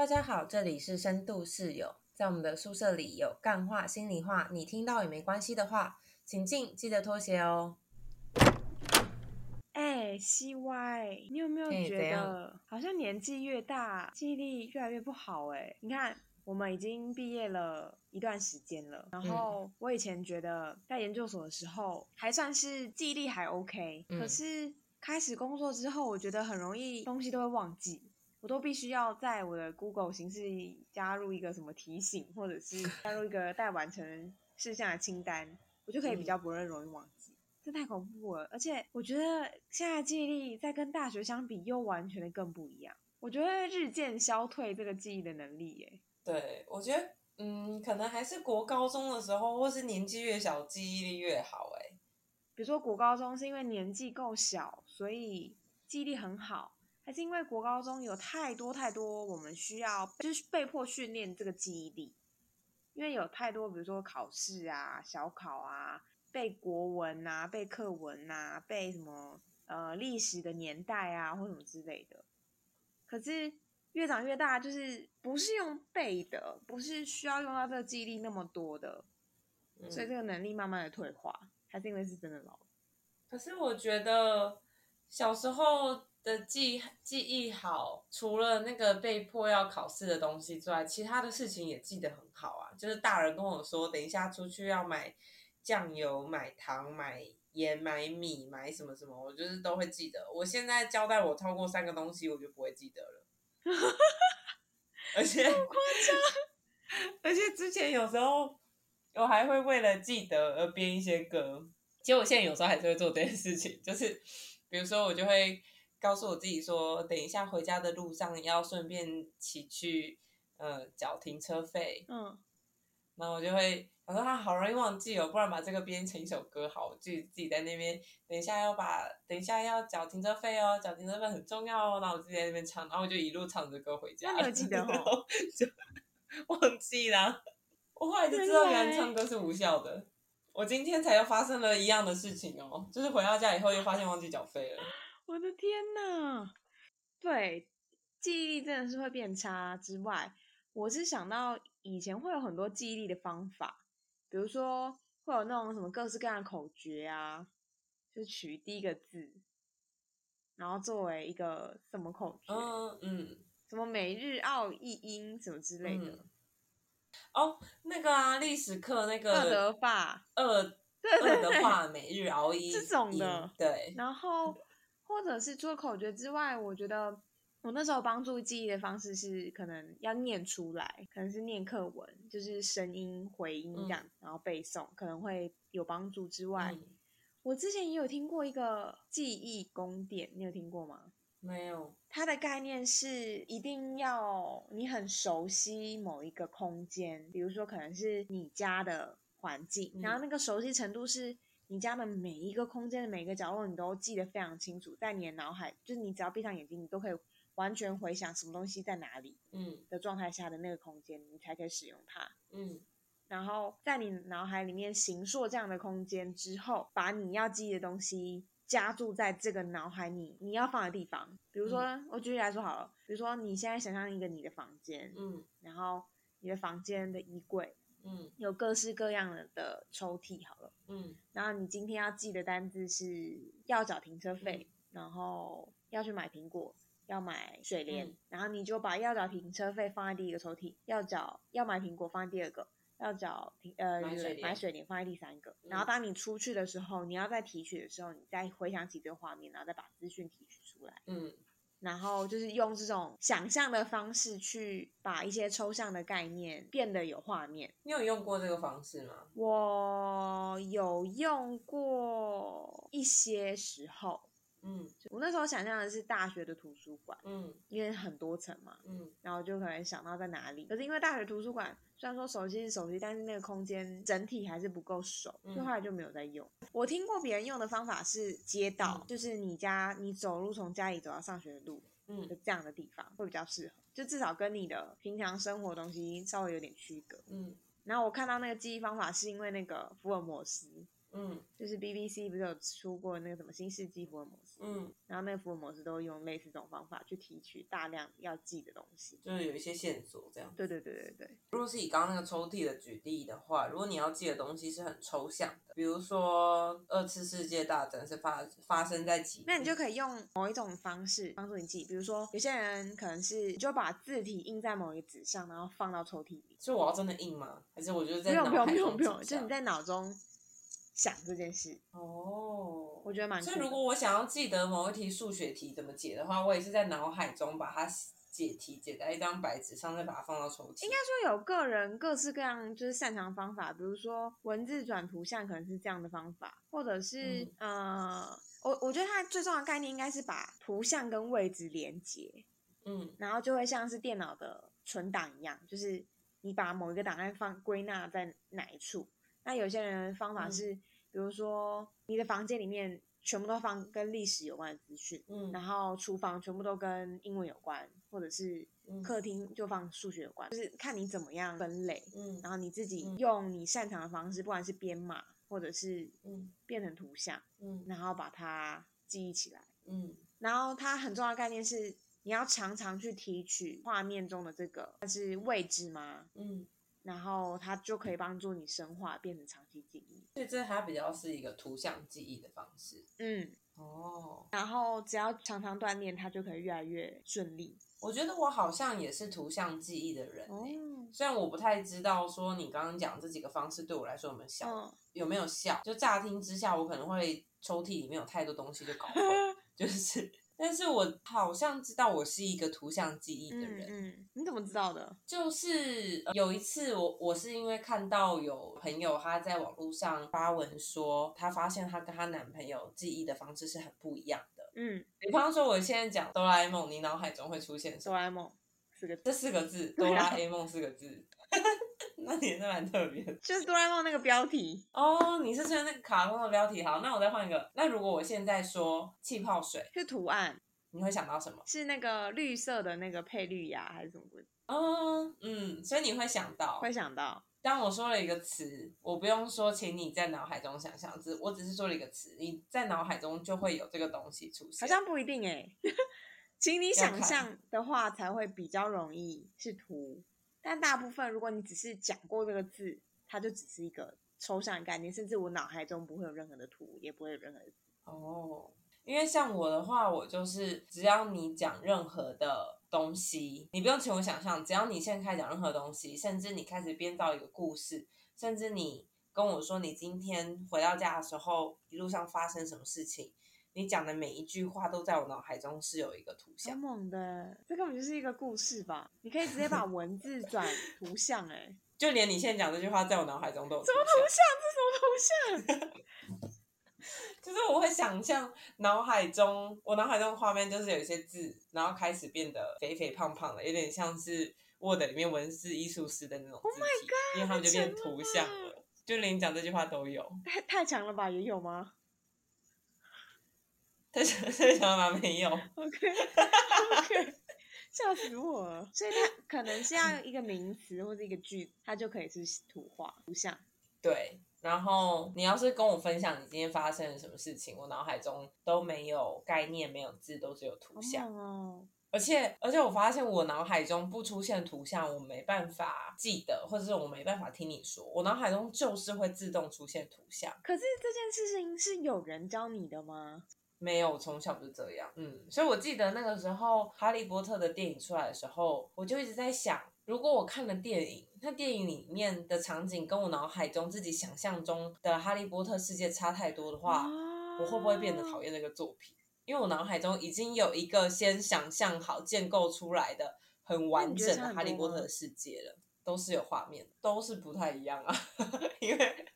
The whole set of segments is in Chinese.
大家好，这里是深度室友，在我们的宿舍里有干话、心里话，你听到也没关系的话，请进，记得脱鞋哦。哎，C Y，你有没有哎觉得好像年纪越大，记忆力越来越不好？哎，你看，我们已经毕业了一段时间了，然后我以前觉得在研究所的时候还算是记忆力还 OK，、嗯可是开始工作之后，我觉得很容易东西都会忘记。我都必须要在我的 Google 形式里加入一个什么提醒，或者是加入一个待完成事项的清单，我就可以比较不会容易忘记。这太恐怖了，而且我觉得现在的记忆力在跟大学相比又完全的更不一样。我觉得日渐消退这个记忆的能力耶。对，我觉得，嗯，可能还是国高中的时候，或是年纪越小，记忆力越好。哎，比如说国高中是因为年纪够小，所以记忆力很好，还是因为国高中有太多太多我们需要就是被迫训练这个记忆力，因为有太多比如说考试啊、小考啊、背国文啊、背课文啊、背什么呃历史的年代啊或什么之类的。可是越长越大，就是不是用背的，不是需要用到这个记忆力那么多的，嗯所以这个能力慢慢的退化，还是因为是真的老了。可是我觉得小时候的记记忆好，除了那个被迫要考试的东西之外，其他的事情也记得很好啊。就是大人跟我说，等一下出去要买酱油、买糖、买盐、买米、买什么什么，我就是都会记得。我现在交代我超过三个东西，我就不会记得了。而且夸张。而且之前有时候我还会为了记得而编一些歌。其实我现在有时候还是会做这件事情，就是比如说我就会告诉我自己说，等一下回家的路上要顺便骑去呃缴停车费，嗯，然后我就会我说他好容易忘记哦，不然把这个编成一首歌好，我自己自己在那边等一下要把等一下要缴停车费哦，缴停车费很重要哦，然后我自己在那边唱，然后我就一路唱着歌回家。那你有记得哦然后就 忘记啦。我后来就知道原来唱歌是无效的。我今天才又发生了一样的事情哦，就是回到家以后又发现忘记缴费了。我的天呐！对，记忆力真的是会变差之外，我是想到以前会有很多记忆力的方法，比如说会有那种什么各式各样的口诀啊，就取第一个字，然后作为一个什么口诀，嗯嗯，什么每日奥一音什么之类的，嗯。哦，那个啊，历史课那个二德法，二对二对对，的话，每日熬一这种的音对，然后或者是除了口诀之外，我觉得我那时候帮助记忆的方式是可能要念出来，可能是念课文，就是声音回音这样，然后背诵可能会有帮助之外，嗯，我之前也有听过一个记忆宫殿，你有听过吗？没有，它的概念是一定要你很熟悉某一个空间，比如说可能是你家的环境，嗯然后那个熟悉程度是你家的每一个空间的每一个角落，你都记得非常清楚，在你的脑海，就是你只要闭上眼睛，你都可以完全回想什么东西在哪里嗯的状态下的那个空间，你才可以使用它。嗯然后在你脑海里面形塑这样的空间之后，把你要记忆的东西加注在这个脑海里你要放的地方。比如说，我举例来说好了，比如说你现在想象一个你的房间，嗯然后你的房间的衣柜嗯有各式各样的的抽屉，好了，嗯然后你今天要记的单子是要缴停车费，然后要去买苹果。要买水莲，嗯然后你就把要缴停车费放在第一个抽屉，要缴要买苹果放在第二个，要缴停呃买水莲买水莲放在第三个。嗯然后当你出去的时候，你要再提取的时候，你再回想起这个画面，然后再把资讯提取出来。嗯然后就是用这种想象的方式去把一些抽象的概念变得有画面。你有用过这个方式吗？我有用过一些时候，嗯。我那时候想象的是大学的图书馆，嗯。因为很多层嘛，嗯。然后就可能想到在哪里。可是因为大学图书馆虽然说熟悉是熟悉，但是那个空间整体还是不够熟，嗯。所以后来就没有再用。我听过别人用的方法是街道，嗯。就是你家你走路从家里走到上学的路的嗯这样的地方会比较适合，就至少跟你的平常生活东西稍微有点区隔。嗯。然后我看到那个记忆方法是因为那个福尔摩斯，嗯就是 BBC 不是有出过那个什么新世纪福尔摩斯，嗯，然后那个福尔摩斯都会用类似这种方法去提取大量要记的东西。就是有一些线索这样。对对对对对，如果是以刚刚那个抽屉的举例的话，如果你要记的东西是很抽象的，比如说二次世界大战是发发生在几，那你就可以用某一种方式帮助你记，比如说有些人可能是你就把字体印在某一个纸上，然后放到抽屉里。所以我要真的印吗？还是我就是不用不用不用不用，中记下就你在脑中想这件事，哦，我觉得蛮。所以如果我想要记得某一题数学题怎么解的话，我也是在脑海中把它解题解在一张白纸上，再把它放到抽屉。应该说有个人各式各样就是擅长方法，比如说文字转图像可能是这样的方法，或者是、呃，我我觉得它最重要的概念应该是把图像跟位置连接，嗯然后就会像是电脑的存档一样，就是你把某一个档案放归纳在哪一处。那有些人的方法嗯。是，比如说你的房间里面全部都放跟历史有关的资讯，嗯。然后厨房全部都跟英文有关，或者是嗯。客厅就放数学有关，就是看你怎么样分类，嗯然后你自己嗯。用你擅长的方式，不管是编码或者是嗯。变成图像，嗯。然后把它记忆起来。嗯。然后它很重要的概念是，你要常常去提取画面中的这个，它是位置吗？嗯，然后它就可以帮助你深化，变成长期记忆。所以这它比较是一个图像记忆的方式。嗯，哦，然后只要常常锻炼，它就可以越来越顺利。我觉得我好像也是图像记忆的人、欸、哦，虽然我不太知道说你刚刚讲这几个方式对我来说有没有效，嗯，有没有效？就乍听之下，我可能会抽屉里面有太多东西就搞 混，就是，但是我好像知道我是一个图像记忆的嗯人。嗯，你怎么知道的？就是呃有一次我我是因为看到有朋友她在网络上发文说，她发现她跟她男朋友记忆的方式是很不一样的。嗯，比方说，我现在讲哆啦 A 梦，你脑海中会出现什么？哆啦 A 梦四个字，这四个字，哆啦 A 梦四个字，那也是蛮特别的就是哆啦 A 梦那个标题。哦。你是说那个卡通的标题？好，那我再换一个。那如果我现在说气泡水，是图案，你会想到什么？是那个绿色的那个配绿芽还是什么鬼？哦，嗯，所以你会想到，会想到当我说了一个词，我不用说，请你在脑海中想象，只我只是说了一个词，你在脑海中就会有这个东西出现。好像不一定哎、请你想象的话，才会比较容易是图。但大部分，如果你只是讲过这个字，它就只是一个抽象的概念，甚至我脑海中不会有任何的图，也不会有任何。哦，因为像我的话，我就是只要你讲任何的东西，你不用请我想象，只要你现在开始讲任何东西，甚至你开始编造一个故事，甚至你跟我说你今天回到家的时候一路上发生什么事情，你讲的每一句话都在我脑海中是有一个图好像。猛的，这根本就是一个故事吧？你可以直接把 文字转图像、哎，就连你现在讲这句话，在我脑海中都有什么图像？这什么图像？就是我会想象脑海中，我脑海中的画面就是有一些字，然后开始变得肥肥胖胖的，有点像是 Word 里面文字艺术师的那种字体 Oh my god，因为他们就变图像吧了。就连你讲这句话都有，太太强了吧？也有吗但是但想法没有。？OK OK，笑死我了。所以它可能是要一个名词或者一个句子，它就可以是图画图像。对，然后你要是跟我分享你今天发生了什么事情，我脑海中都没有概念，没有字，都只有图好像。猛哦！而且而且我发现我脑海中不出现图像，我没办法记得，或者是我没办法听你说，我脑海中就是会自动出现图像。可是这件事情是有人教你的吗？没有，我从小不是这样。嗯，所以我记得那个时候《哈利波特》的电影出来的时候，我就一直在想，如果我看了电影，那电影里面的场景跟我脑海中自己想象中的哈利波特世界差太多的话，我会不会变得讨厌？厌这个作品？因为我脑海中已经有一个先想象好、建构出来的很完整的哈利波特的世界了，都是有画面，都是不太一样啊。因为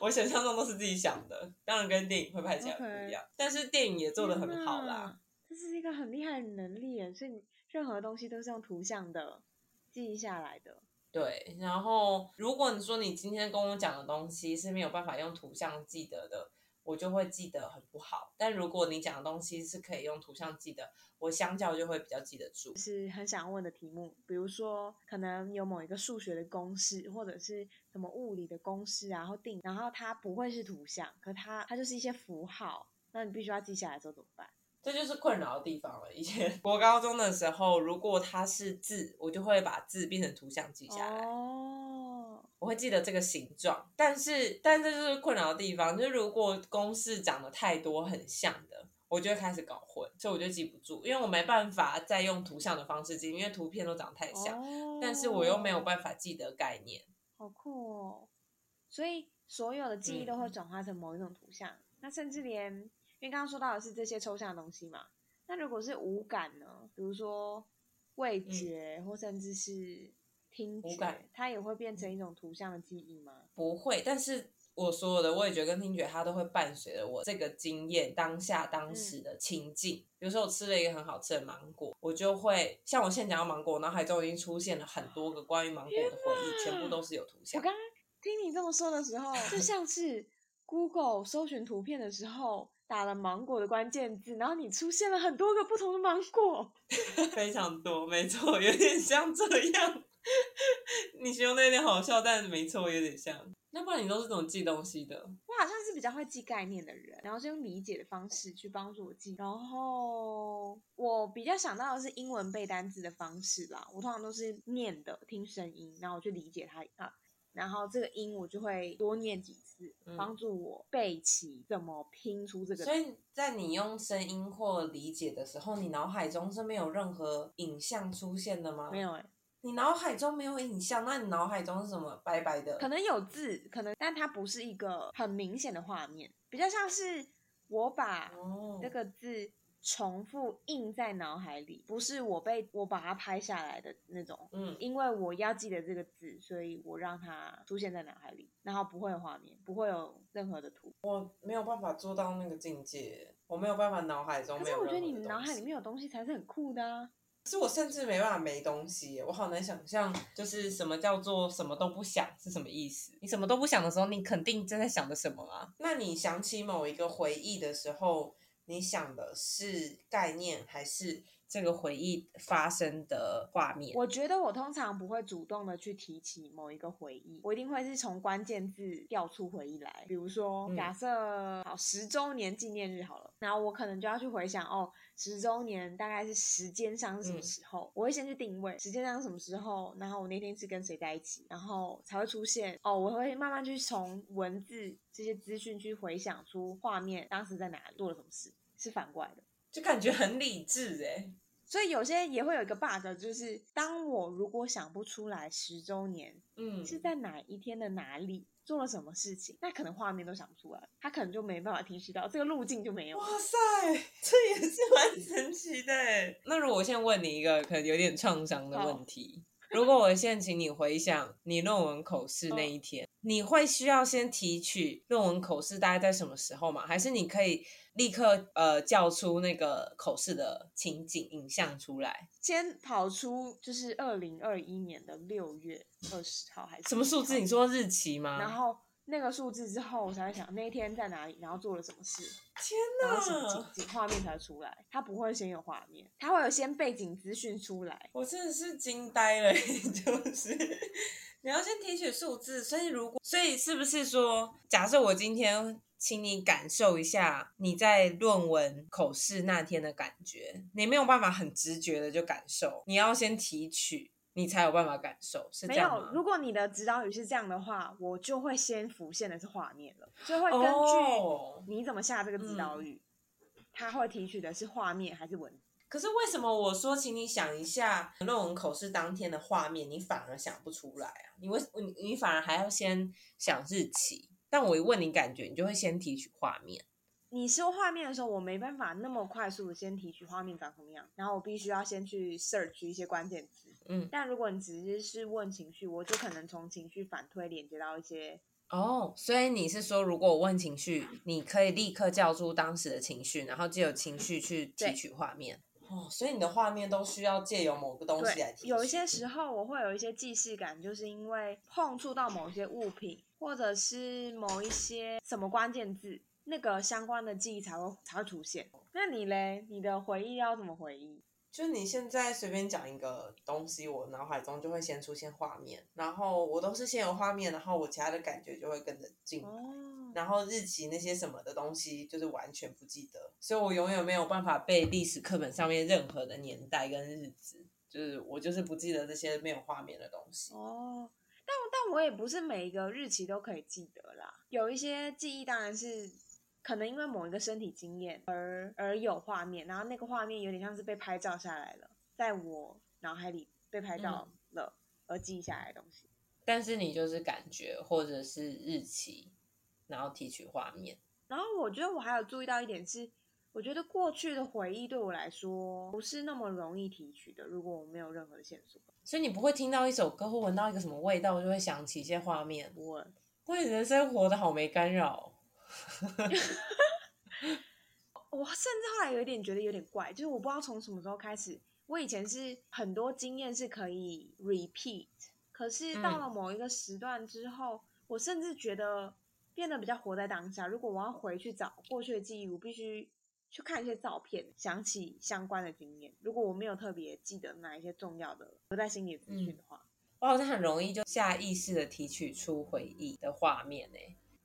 我想象中都是自己想的，当然跟电影会拍起来不一样但是电影也做的很好啦。这是一个很厉害的能力耶，所以你任何东西都是用图像的记忆下来的。对，然后如果你说你今天跟我讲的东西是没有办法用图像记得的，我就会记得很不好。但如果你讲的东西是可以用图像记的，我相较就会比较记得住。是很想问的题目，比如说可能有某一个数学的公式，或者是什么物理的公式啊，然后定，然后它不会是图像，可它它就是一些符号，那你必须要记下来之后怎么办？这就是困扰的地方了。以前 国高中的时候，如果它是字，我就会把字变成图像记下来。哦，我会记得这个形状，但是，但这就是困扰的地方，就是如果公式长得太多很像的，我就会开始搞混，所以我就记不住，因为我没办法再用图像的方式记，因为图片都长得太像，哦但是我又没有办法记得概念。好酷哦！所以所有的记忆都嗯会转化成某一种图像，那甚至连因为刚刚说到的是这些抽象的东西嘛，那如果是五感呢？比如说味觉，或甚至是听觉嗯五感，它也会变成一种图像的记忆吗？不会，但是我所有的味觉跟听觉，它都会伴随着我这个经验当下当时的情境。比如说我吃了一个很好吃的芒果，我就会像我现在讲到芒果，我脑海中已经出现了很多个关于芒果的回忆，全部都是有图像。我刚刚听你这么说的时候，就 像是 Google 搜寻图片的时候打了芒果的关键字，然后你出现了很多个不同的芒果。非常多，没错，有点像这样。你形容的有点好笑，但没错，有点像。那不然你都是怎么记东西的？我好像是比较会记概念的人，然后是用理解的方式去帮助我记。然后我比较想到的是英文背单词的方式啦，我通常都是念的，听声音，然后我去理解它啊，然后这个音我就会多念几次，嗯帮助我背起怎么拼出这个。所以在你用声音或理解的时候，你脑海中是没有任何影像出现的吗？没。有哎、你脑海中没有影像，那你脑海中是什么？白白的。可能有字，可能，但它不是一个很明显的画面，比较像是我把哦，这个字重复印在脑海里，不是我被我把它拍下来的那种。嗯，因为我要记得这个字，所以我让它出现在脑海里，然后不会有画面，不会有任何的图。我没有办法做到那个境界，我没有办法脑海中可是我觉得你脑海里面有东西才是很酷的啊！可是我甚至没办法没东西耶，我好难想象，就是什么叫做什么都不想是什么意思？你什么都不想的时候，你肯定正在想着什么啊？那你想起某一个回忆的时候，你想的是概念还是这个回忆发生的画面？我觉得我通常不会主动的去提起某一个回忆，我一定会是从关键字调出回忆来。比如说，嗯假设好十周年纪念日好了，然后我可能就要去回想哦，十周年大概是时间上是什么嗯时候？我会先去定位时间上是什么时候，然后我那天是跟谁在一起，然后才会出现哦，我会慢慢去从文字这些资讯去回想出画面，当时在哪里做了什么事，是反过来的。就感觉很理智哎。所以有些也会有一个 bug，就是当我如果想不出来十周年嗯，是在哪一天的哪里做了什么事情，那可能画面都想不出来，他可能就没办法提示到这个路径就没有。哇塞，这也是蛮神奇的耶。那如果我现在问你一个可能有点创伤的问题，如果我现在请你回想你论文口试那一天，你会需要先提取论文口试大概在什么时候吗？还是你可以立刻呃叫出那个口试的情景影像出来？先跑出就是二零二一年的六月二十号还是什么数字？你说日期吗？然后那个数字之后，我才会想那一天在哪里，然后做了什么事，天然后什么哪！情景画面才出来。它不会先有画面，它会有先背景资讯出来。我真的是惊呆了，就是你要先提取数字，所以如果所以是不是说，假设我今天请你感受一下你在论文口试那天的感觉，你没有办法很直觉的就感受，你要先提取，你才有办法感受，是这没有，如果你的指导语是这样的话，我就会先浮现的是画面了，就会根哦据你怎么下这个指导语，它会提取的是画面还是文字。可是为什么我说请你想一下论文口试当天的画面，你反而想不出来啊？你为你你反而还要先想日期，但我一问你感觉，你就会先提取画面。你说画面的时候，我没办法那么快速的先提取画面长什么样，然后我必须要先去 search 一些关键词。嗯，但如果你直接是问情绪，我就可能从情绪反推连接到一些哦，所以你是说，如果我问情绪，你可以立刻叫出当时的情绪，然后借由情绪去提取画面。哦，所以你的画面都需要借由某个东西来提，取。有一些时候我会有一些既视感，就是因为碰触到某些物品，或者是某一些什么关键字，那个相关的记忆才会才会出现。那你嘞？你的回忆要怎么回忆？就你现在随便讲一个东西，我脑海中就会先出现画面，然后我都是先有画面，然后我其他的感觉就会跟着进来。哦，然后日期那些什么的东西，就是完全不记得，所以我永远没有办法背历史课本上面任何的年代跟日子，就是我就是不记得这些没有画面的东西。哦，但但我也不是每一个日期都可以记得啦，有一些记忆当然是可能因为某一个身体经验而而有画面，然后那个画面有点像是被拍照下来了，在我脑海里被拍到了、而记下来的东西。但是你就是感觉或者是日期，然后提取画面。然后我觉得我还有注意到一点是，我觉得过去的回忆对我来说不是那么容易提取的，如果我没有任何的线索，所以你不会听到一首歌或闻到一个什么味道，就会想起一些画面。不会。我人生活的好没干扰。我甚至后来有一点觉得有点怪，就是我不知道从什么时候开始，我以前是很多经验是可以 repeat，可是到了某一个时段之后，我甚至觉得变得比较活在当下。如果我要回去找过去的记忆，我必须去看一些照片，想起相关的经验。如果我没有特别记得哪一些重要的留在心里的资讯的话，我好像很容易就下意识的提取出回忆的画面呢、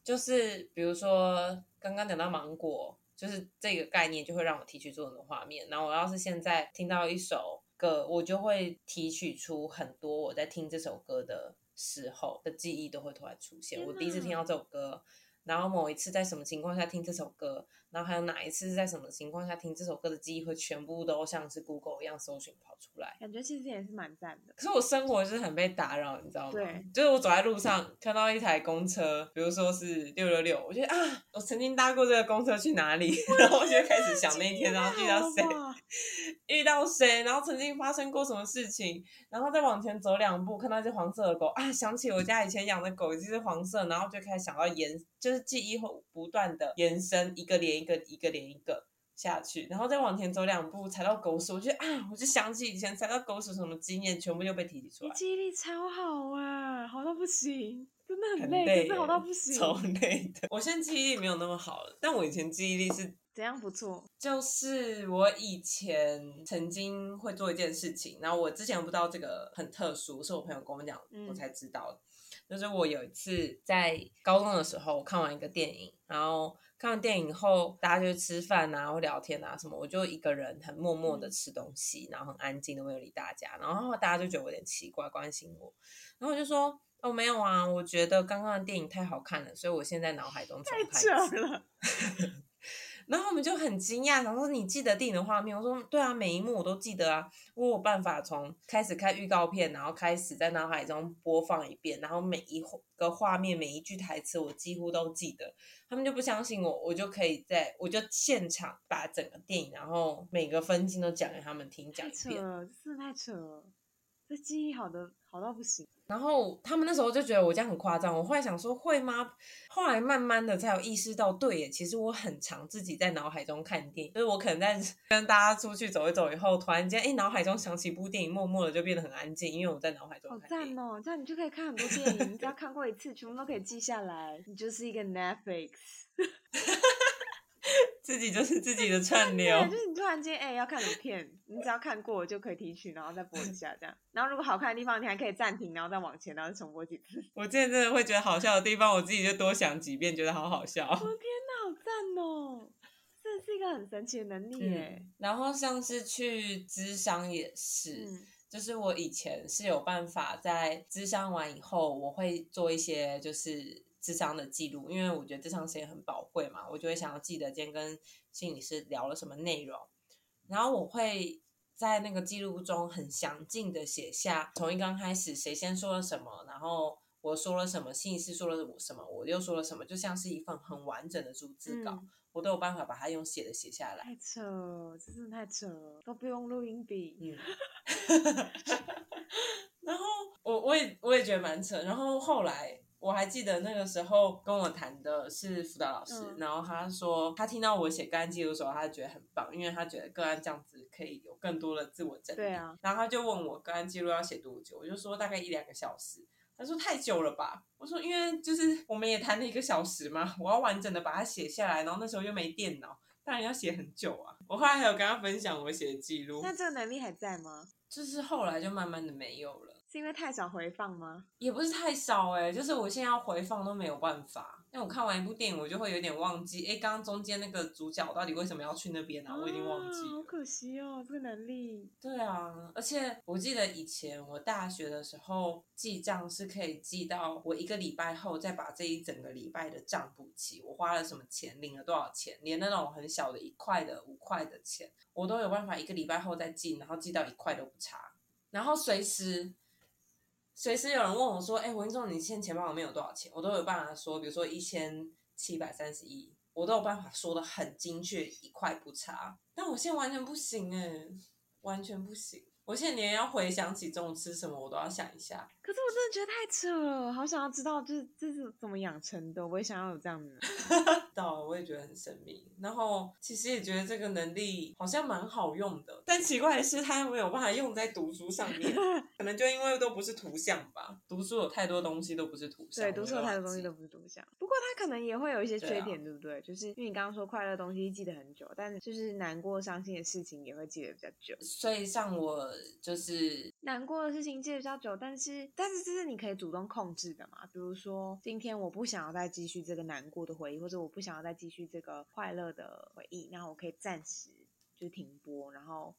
就是比如说刚刚讲到芒果，就是这个概念就会让我提取出很多画面。然后我要是现在听到一首歌，我就会提取出很多我在听这首歌的时候的记忆都会突然出现。我第一次听到这首歌，然后某一次在什么情况下听这首歌，然后还有哪一次是在什么情况下听这首歌的记忆，会全部都像是 Google 一样搜寻跑出来。感觉其实也是蛮赞的。可是我生活就是很被打扰，你知道吗？对，就是我走在路上看到一台公车，比如说是六六六，我觉得啊，我曾经搭过这个公车去哪里，然后我就开始想那一天，然后遇到谁，哇遇到谁，然后曾经发生过什么事情，然后再往前走两步，看到一只黄色的狗啊，想起我家以前养的狗，也是黄色，然后就开始想到延，就是记忆会不断的延伸，一个连一个，一个连一个。下去，然后再往前走两步，踩到狗屎，我觉得啊，我就想起以前踩到狗屎什么经验，全部又被提取出来。记忆力超好啊，好到不行，真的很很累，累耶可是好到不行。超累的。我现在记忆力没有那么好了，但我以前记忆力是，怎样不错？就是我以前曾经会做一件事情，然后我之前不知道这个很特殊，是我朋友跟我讲，嗯我才知道的。就是我有一次在高中的时候看完一个电影，然后看完电影后，大家就吃饭啊，或聊天啊什么，我就一个人很默默的嗯吃东西，然后很安静，的没有理大家。然后大家就觉得我有点奇怪，关心我，然后我就说。哦，没有啊，我觉得刚刚的电影太好看了，所以我现在脑海中重太看一次。扯了，然后我们就很惊讶，想说你记得电影的画面？我说对啊，每一幕我都记得啊，我有办法从开始看预告片，然后开始在脑海中播放一遍，然后每一个画面、每一句台词我几乎都记得。他们就不相信我，我就可以在我就现场把整个电影，然后每个分镜都讲给他们听，讲一遍。扯了，真的太扯了。这记忆好的好到不行，然后他们那时候就觉得我这样很夸张，我后来想说会吗？后来慢慢的才有意识到，对耶，其实我很常自己在脑海中看电影，就是我可能在 跟大家出去走一走以后，突然间哎脑海中想起一部电影，默默的就变得很安静，因为我在脑海中好。赞哦！这样你就可以看很多电影，你只要看过一次，全部都可以记下来，你就是一个 Netflix。自己就是自己的串 流对，，就是你突然间哎、要看什么片，你只要看过就可以提取，然后再播一下这样。然后如果好看的地方，你还可以暂停，然后再往前，然后再重播几次。我之前真的会觉得好笑的地方，我自己就多想几遍，觉得好好笑。我的天哪，好赞哦！这是一个很神奇的能力耶。嗯，然后像是去咨商也是，嗯就是我以前是有办法在咨商完以后，我会做一些就是咨商的记录，因为我觉得咨商时间很宝贵嘛，我就会想要记得今天跟心理师聊了什么内容，然后我会在那个记录中很详尽的写下从一刚开始谁先说了什么，然后我说了什么，心理师说了什么，我又说了什么，就像是一份很完整的逐字稿，嗯我都有办法把它用写的写下来。太扯真的太扯了，都不用录音笔。嗯，然后我我也我也觉得蛮扯。然后后来我还记得那个时候跟我谈的是辅导老师，嗯然后他说他听到我写个案记录的时候，他觉得很棒，因为他觉得个案这样子可以有更多的自我整理。对啊，然后他就问我个案记录要写多久，我就说大概一两个小时。他说太久了吧？我说因为就是我们也谈了一个小时嘛，我要完整的把它写下来，然后那时候又没电脑，当然要写很久啊。我后来还有跟他分享我写的记录，那这个能力还在吗？就是后来就慢慢的没有了。是因为太少回放吗？也不是太少哎、就是我现在要回放都没有办法，因为我看完一部电影，我就会有点忘记，哎，刚刚中间那个主角到底为什么要去那边啊？我已经忘记啊好。可惜哦，这个能力。对啊，而且我记得以前我大学的时候记账是可以记到我一个礼拜后再把这一整个礼拜的账补齐，我花了什么钱，领了多少钱，连那种很小的一块的、五块的钱，我都有办法一个礼拜后再记，然后记到一块都不差，然后随时。随时有人问我说：“哎、文仲，你现在钱包里面有多少钱？”我都有办法说，比如说一千七百三十一，我都有办法说的很精确，一块不差。但我现在完全不行哎、完全不行。我现在连要回想起中午吃什么，我都要想一下。可是我真的觉得太扯了，好想要知道，就是这是怎么养成的，我也想要有这样的能力。到了我也觉得很神秘，然后其实也觉得这个能力好像蛮好用的，但奇怪的是它没有办法用在读书上面，可能就因为都不是图像吧。读书有太多东西都不是图像，对，读书有太多东西都都不是图像，不过它可能也会有一些缺对啊点，对不对？就是因为你刚刚说快乐的东西记得很久，但是就是难过、伤心的事情也会记得比较久。所以像我就是难过的事情记得比较久，但是但是这是你可以主动控制的嘛？比如说今天我不想要再继续这个难过的回忆，或者我不想要再继续这个快乐的回忆，那我可以暂时就停播，然后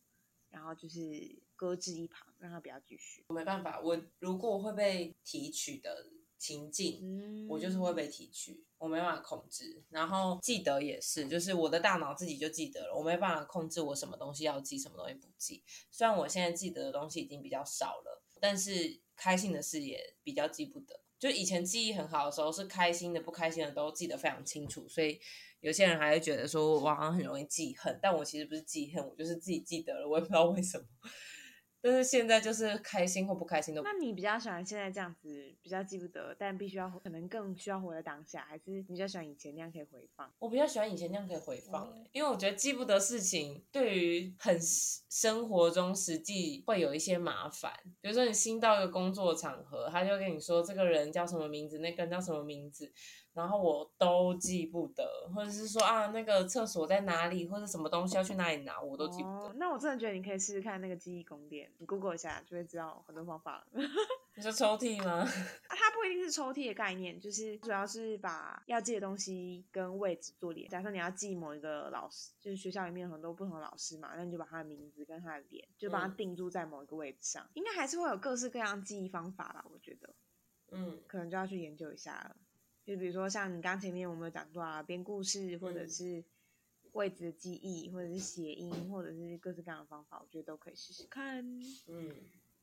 然后就是搁置一旁，让它不要继续。没办法，我如果会被提取的情境，嗯我就是会被提取，我没办法控制。然后记得也是，就是我的大脑自己就记得了，我没办法控制我什么东西要记，什么东西不记。虽然我现在记得的东西已经比较少了，但是开心的事也比较记不得。就以前记忆很好的时候，是开心的、不开心的都记得非常清楚，所以有些人还会觉得说我好像很容易记恨，但我其实不是记恨，我就是自己记得了，我也不知道为什么。但是现在就是开心或不开心都那你比较喜欢现在这样子比较记不得，但必须要可能更需要活在当下，还是你比较喜欢以前那样可以回放？我比较喜欢以前那样可以回放、因为我觉得记不得事情，对于很实生活中实际会有一些麻烦。比如说你新到一个工作场合，他就跟你说这个人叫什么名字，那个人叫什么名字，然后我都记不得，或者是说啊那个厕所在哪里，或者什么东西要去哪里拿，我都记不得。哦。那我真的觉得你可以试试看那个记忆宫殿，你 Google 一下就会知道很多方法了。你说抽屉吗？啊，它不一定是抽屉的概念，就是主要是把要记的东西跟位置做连。假设你要记某一个老师，就是学校里面有很多不同的老师嘛，那你就把他的名字跟他的脸，就把它嗯定住在某一个位置上。应该还是会有各式各样记忆方法吧，我觉得嗯可能就要去研究一下了。就比如说像你刚前面我们有讲过啊，编故事或者嗯是位置的记忆，或者是谐音，或者是各式各样的方法，我觉得都可以试试看。嗯，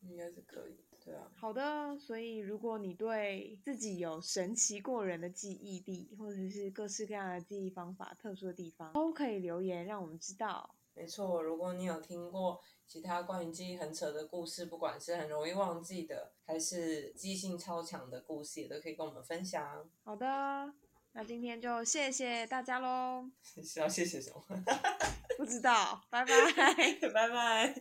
应该是可以。对啊，好的，所以如果你对自己有神奇过人的记忆力，或者是各式各样的记忆方法、特殊的地方，都可以留言让我们知道。没错，如果你有听过其他关于记忆很扯的故事，不管是很容易忘记的，还是记性超强的故事，也都可以跟我们分享。好的，那今天就谢谢大家喽。是要谢谢什么？不知道，拜拜。拜拜。